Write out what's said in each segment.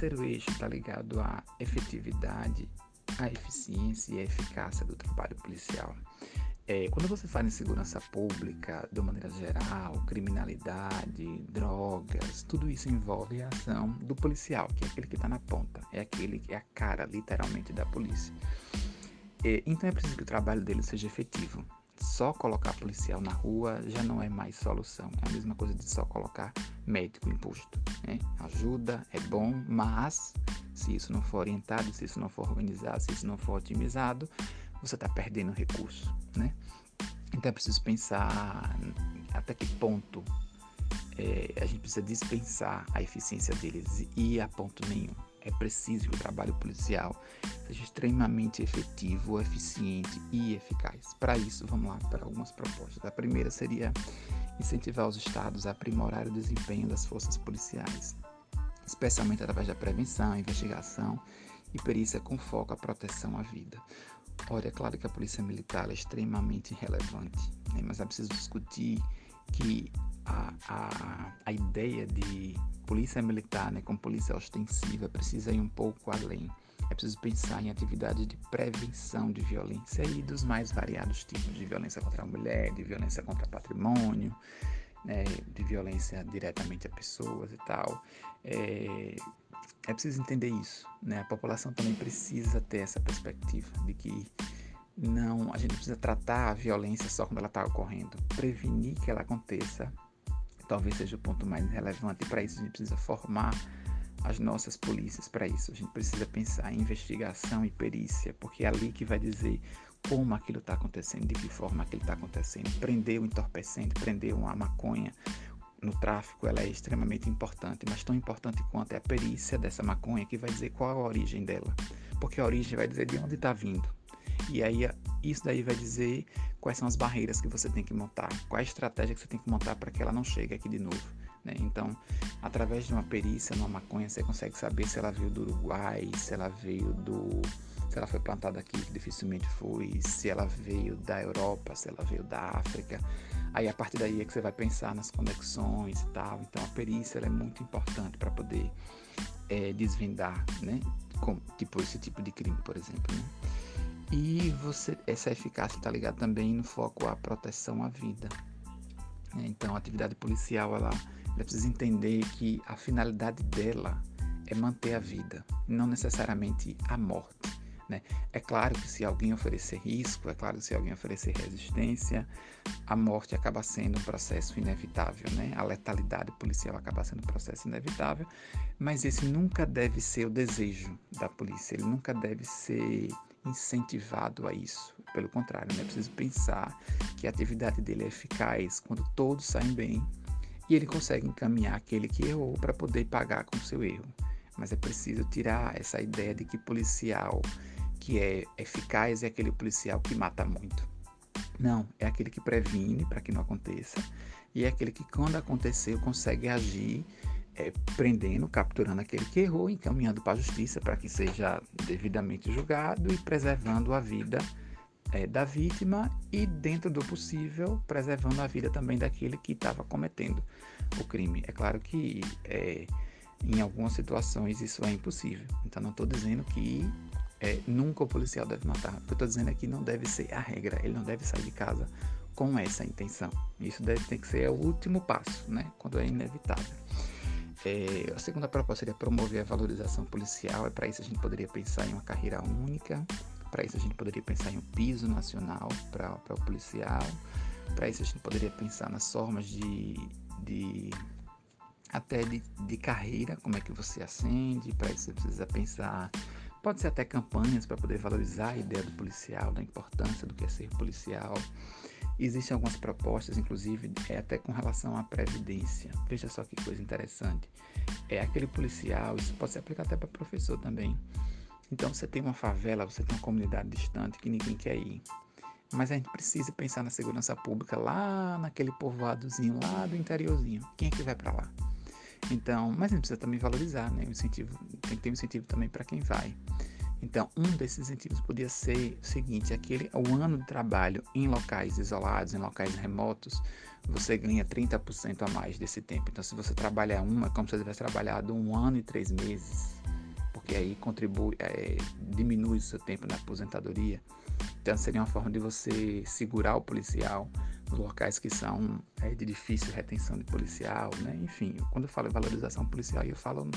terceiro eixo está ligado à efetividade, à eficiência e à eficácia do trabalho policial. É, quando você fala em segurança pública, de maneira geral, criminalidade, drogas, tudo isso envolve a ação do policial, que é aquele que está na ponta, é aquele que é a cara, literalmente, da polícia. É, então é preciso que o trabalho dele seja efetivo. Só colocar policial na rua já não é mais solução. É a mesma coisa de só colocar médico em posto. Né? Ajuda, é bom, mas se isso não for orientado, se isso não for organizado, se isso não for otimizado, você está perdendo recurso, né? Então é preciso pensar até que ponto é, a gente precisa dispensar a eficiência deles e a ponto nenhum. É preciso que o trabalho policial seja extremamente efetivo, eficiente e eficaz. Para isso, vamos lá para algumas propostas. A primeira seria incentivar os estados a aprimorar o desempenho das forças policiais, especialmente através da prevenção, investigação e perícia com foco à proteção à vida. Olha, é claro que a polícia militar é extremamente relevante, né? mas é preciso discutir que a, a, a ideia de polícia militar né, com polícia ostensiva precisa ir um pouco além. É preciso pensar em atividades de prevenção de violência e dos mais variados tipos de violência contra a mulher, de violência contra patrimônio, né, de violência diretamente a pessoas e tal. É, é preciso entender isso, né? A população também precisa ter essa perspectiva de que não, a gente precisa tratar a violência só quando ela está ocorrendo, prevenir que ela aconteça. Talvez seja o ponto mais relevante. Para isso a gente precisa formar as nossas polícias para isso. A gente precisa pensar em investigação e perícia, porque é ali que vai dizer como aquilo está acontecendo, de que forma aquilo está acontecendo. Prender o entorpecente, prender uma maconha, no tráfico ela é extremamente importante, mas tão importante quanto é a perícia dessa maconha que vai dizer qual a origem dela, porque a origem vai dizer de onde está vindo. E aí isso daí vai dizer quais são as barreiras que você tem que montar, qual a estratégia que você tem que montar para que ela não chegue aqui de novo. Né? Então, através de uma perícia numa maconha, você consegue saber se ela veio do Uruguai, se ela veio do se ela foi plantada aqui, que dificilmente foi, se ela veio da Europa, se ela veio da África. Aí a partir daí é que você vai pensar nas conexões e tal. Então a perícia é muito importante para poder é, desvendar, né? Tipo esse tipo de crime, por exemplo. Né? E você, essa eficácia está ligada também no foco à proteção à vida. Né? Então a atividade policial ela, ela precisa entender que a finalidade dela é manter a vida, não necessariamente a morte. Né? É claro que se alguém oferecer risco, é claro que se alguém oferecer resistência, a morte acaba sendo um processo inevitável, né? a letalidade policial acaba sendo um processo inevitável, mas esse nunca deve ser o desejo da polícia, ele nunca deve ser incentivado a isso. Pelo contrário, né? é preciso pensar que a atividade dele é eficaz quando todos saem bem e ele consegue encaminhar aquele que errou para poder pagar com seu erro. Mas é preciso tirar essa ideia de que policial que é eficaz é aquele policial que mata muito. Não, é aquele que previne para que não aconteça e é aquele que, quando aconteceu, consegue agir é, prendendo, capturando aquele que errou, encaminhando para a justiça para que seja devidamente julgado e preservando a vida é, da vítima e, dentro do possível, preservando a vida também daquele que estava cometendo o crime. É claro que é, em algumas situações isso é impossível. Então, não estou dizendo que é, nunca o policial deve matar. O que eu estou dizendo aqui não deve ser a regra. Ele não deve sair de casa com essa intenção. Isso deve ter que ser o último passo, né? Quando é inevitável. É, a segunda proposta seria promover a valorização policial. É para isso a gente poderia pensar em uma carreira única. Para isso a gente poderia pensar em um piso nacional para o policial. Para isso a gente poderia pensar nas formas de, de até de, de carreira, como é que você ascende. Para isso você precisa pensar Pode ser até campanhas para poder valorizar a ideia do policial, da importância do que é ser policial. Existem algumas propostas, inclusive, é até com relação à previdência. Veja só que coisa interessante. É aquele policial, isso pode ser aplicado até para professor também. Então você tem uma favela, você tem uma comunidade distante que ninguém quer ir. Mas a gente precisa pensar na segurança pública lá naquele povoadozinho, lá do interiorzinho. Quem é que vai para lá? Então, mas a gente precisa também valorizar, né? O incentivo, tem que ter um incentivo também para quem vai. Então, um desses incentivos podia ser o seguinte: aquele o ano de trabalho em locais isolados, em locais remotos, você ganha 30% a mais desse tempo. Então, se você trabalhar um, é como se você tivesse trabalhado um ano e três meses, porque aí contribui, é, diminui o seu tempo na aposentadoria. Então, seria uma forma de você segurar o policial nos locais que são é, de difícil retenção de policial, né? Enfim, quando eu falo em valorização policial, eu falo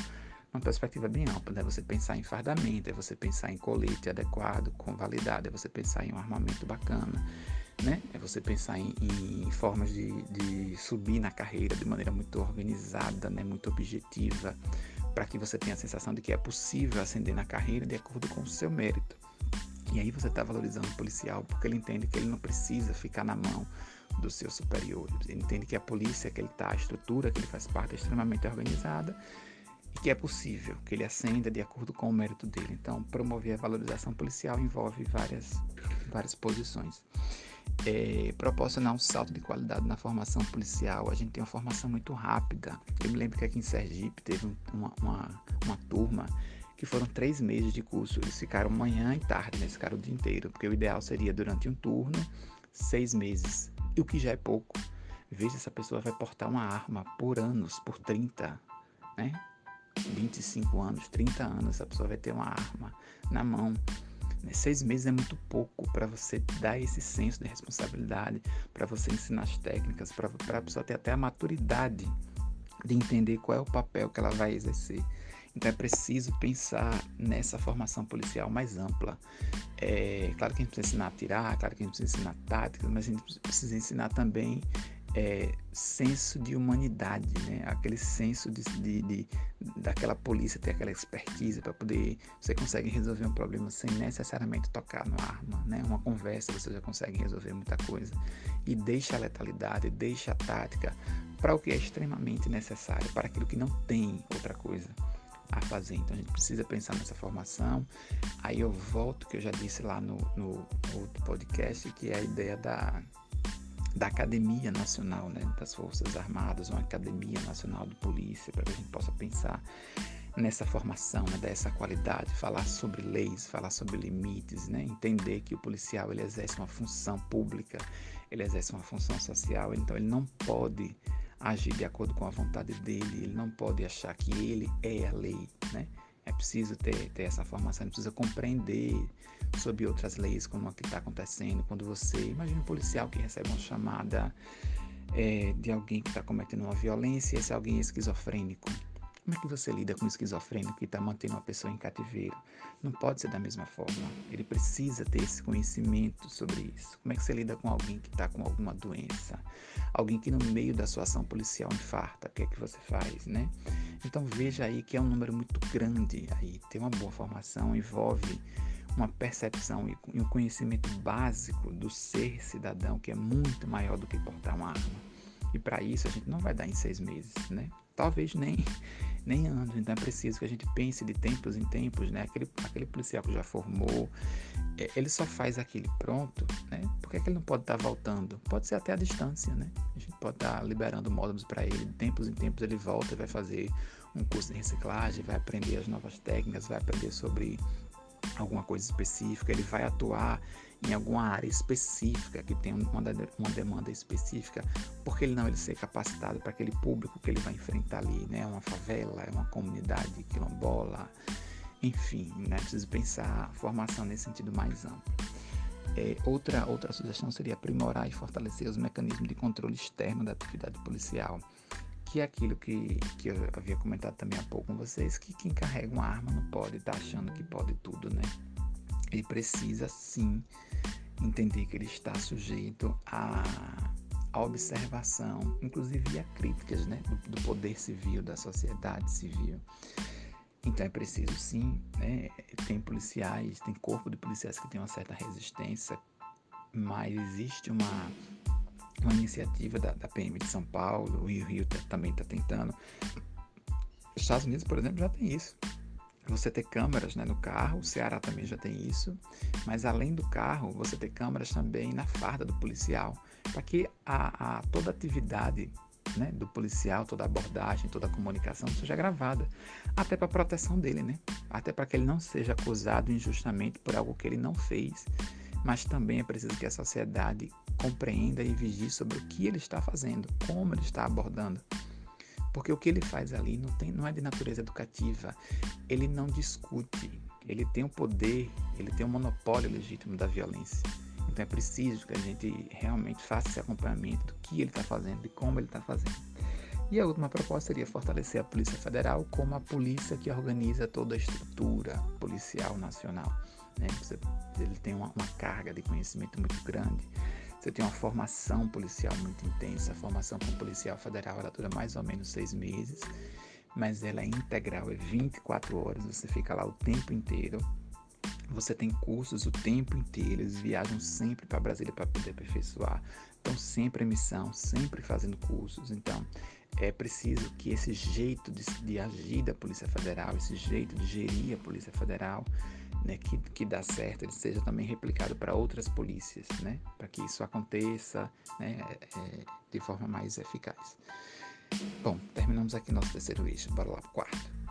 uma perspectiva bem ampla, né? Você pensar em fardamento, é você pensar em colete adequado, com validade, é você pensar em um armamento bacana, né? É você pensar em, em formas de, de, subir na carreira de maneira muito organizada, né? Muito objetiva, para que você tenha a sensação de que é possível ascender na carreira de acordo com o seu mérito. E aí você está valorizando o policial porque ele entende que ele não precisa ficar na mão dos seus superiores. Ele entende que a polícia que ele está, a estrutura que ele faz parte é extremamente organizada e que é possível que ele ascenda de acordo com o mérito dele. Então, promover a valorização policial envolve várias, várias posições. É, proporcionar um salto de qualidade na formação policial. A gente tem uma formação muito rápida. Eu me lembro que aqui em Sergipe teve uma, uma, uma turma que foram três meses de curso. Eles ficaram manhã e tarde, né? eles ficaram o dia inteiro, porque o ideal seria durante um turno, seis meses, e o que já é pouco. Veja, essa pessoa vai portar uma arma por anos, por 30, né? 25 anos, 30 anos, essa pessoa vai ter uma arma na mão. Né? Seis meses é muito pouco para você dar esse senso de responsabilidade, para você ensinar as técnicas, para a pessoa ter até a maturidade de entender qual é o papel que ela vai exercer. Então é preciso pensar nessa formação policial mais ampla. É, claro que a gente precisa ensinar a tirar, claro que a gente precisa ensinar táticas, mas a gente precisa ensinar também é, senso de humanidade, né? aquele senso de, de, de, daquela polícia ter aquela expertise para poder você consegue resolver um problema sem necessariamente tocar no arma, né? Uma conversa você já consegue resolver muita coisa e deixa a letalidade, deixa a tática para o que é extremamente necessário, para aquilo que não tem outra coisa a fazer. Então a gente precisa pensar nessa formação. Aí eu volto que eu já disse lá no, no outro podcast que é a ideia da da Academia Nacional né, das Forças Armadas, uma Academia Nacional de Polícia, para que a gente possa pensar nessa formação, né, dessa qualidade, falar sobre leis, falar sobre limites, né, entender que o policial ele exerce uma função pública, ele exerce uma função social, então ele não pode agir de acordo com a vontade dele, ele não pode achar que ele é a lei, né? É preciso ter, ter essa formação, é precisa compreender sobre outras leis, como o que está acontecendo. Quando você, imagina um policial que recebe uma chamada é, de alguém que está cometendo uma violência, esse alguém é esquizofrênico. Como é que você lida com um esquizofrênico que está mantendo uma pessoa em cativeiro? Não pode ser da mesma forma. Ele precisa ter esse conhecimento sobre isso. Como é que você lida com alguém que está com alguma doença? Alguém que no meio da sua ação policial infarta, o que é que você faz, né? Então veja aí que é um número muito grande aí. Ter uma boa formação envolve uma percepção e um conhecimento básico do ser cidadão que é muito maior do que portar uma arma. E para isso a gente não vai dar em seis meses, né? Talvez nem nem anos. Então é preciso que a gente pense de tempos em tempos, né? Aquele, aquele policial que já formou, é, ele só faz aquele pronto, né? Por que, é que ele não pode estar tá voltando? Pode ser até a distância, né? A gente pode estar tá liberando módulos para ele. De tempos em tempos ele volta e vai fazer um curso de reciclagem, vai aprender as novas técnicas, vai aprender sobre alguma coisa específica, ele vai atuar em alguma área específica que tem uma, uma demanda específica, porque ele não ele ser capacitado para aquele público que ele vai enfrentar ali, né? Uma favela, é uma comunidade quilombola, enfim, né? Preciso pensar a formação nesse sentido mais amplo. É, outra, outra sugestão seria aprimorar e fortalecer os mecanismos de controle externo da atividade policial, que é aquilo que, que eu havia comentado também há pouco com vocês, que quem carrega uma arma não pode estar tá achando que pode tudo, né? Ele precisa sim entender que ele está sujeito a, a observação, inclusive a críticas né, do, do, poder civil, da sociedade civil. Então é preciso sim, né, tem policiais, tem corpo de policiais que tem uma certa resistência, mas existe uma, uma iniciativa da, da PM de São Paulo, o Rio Rio tá, também está tentando. Os Estados Unidos, por exemplo, já tem isso você ter câmeras né, no carro, o Ceará também já tem isso, mas além do carro, você ter câmeras também na farda do policial, para que a, a, toda atividade né, do policial, toda abordagem, toda comunicação seja gravada, até para proteção dele, né? Até para que ele não seja acusado injustamente por algo que ele não fez, mas também é preciso que a sociedade compreenda e vigie sobre o que ele está fazendo, como ele está abordando. Porque o que ele faz ali não, tem, não é de natureza educativa, ele não discute, ele tem o poder, ele tem o monopólio legítimo da violência. Então é preciso que a gente realmente faça esse acompanhamento do que ele está fazendo e como ele está fazendo. E a última proposta seria fortalecer a Polícia Federal como a polícia que organiza toda a estrutura policial nacional. Né? Você, ele tem uma, uma carga de conhecimento muito grande. Você tem uma formação policial muito intensa. A formação como policial federal ela dura mais ou menos seis meses, mas ela é integral, é 24 horas. Você fica lá o tempo inteiro você tem cursos o tempo inteiro, eles viajam sempre para Brasília para poder aperfeiçoar. Estão sempre em missão, sempre fazendo cursos. Então, é preciso que esse jeito de, de agir da Polícia Federal, esse jeito de gerir a Polícia Federal, né, que, que dá certo, ele seja também replicado para outras polícias, né, para que isso aconteça né, é, de forma mais eficaz. Bom, terminamos aqui nosso terceiro eixo. Bora lá para o quarto.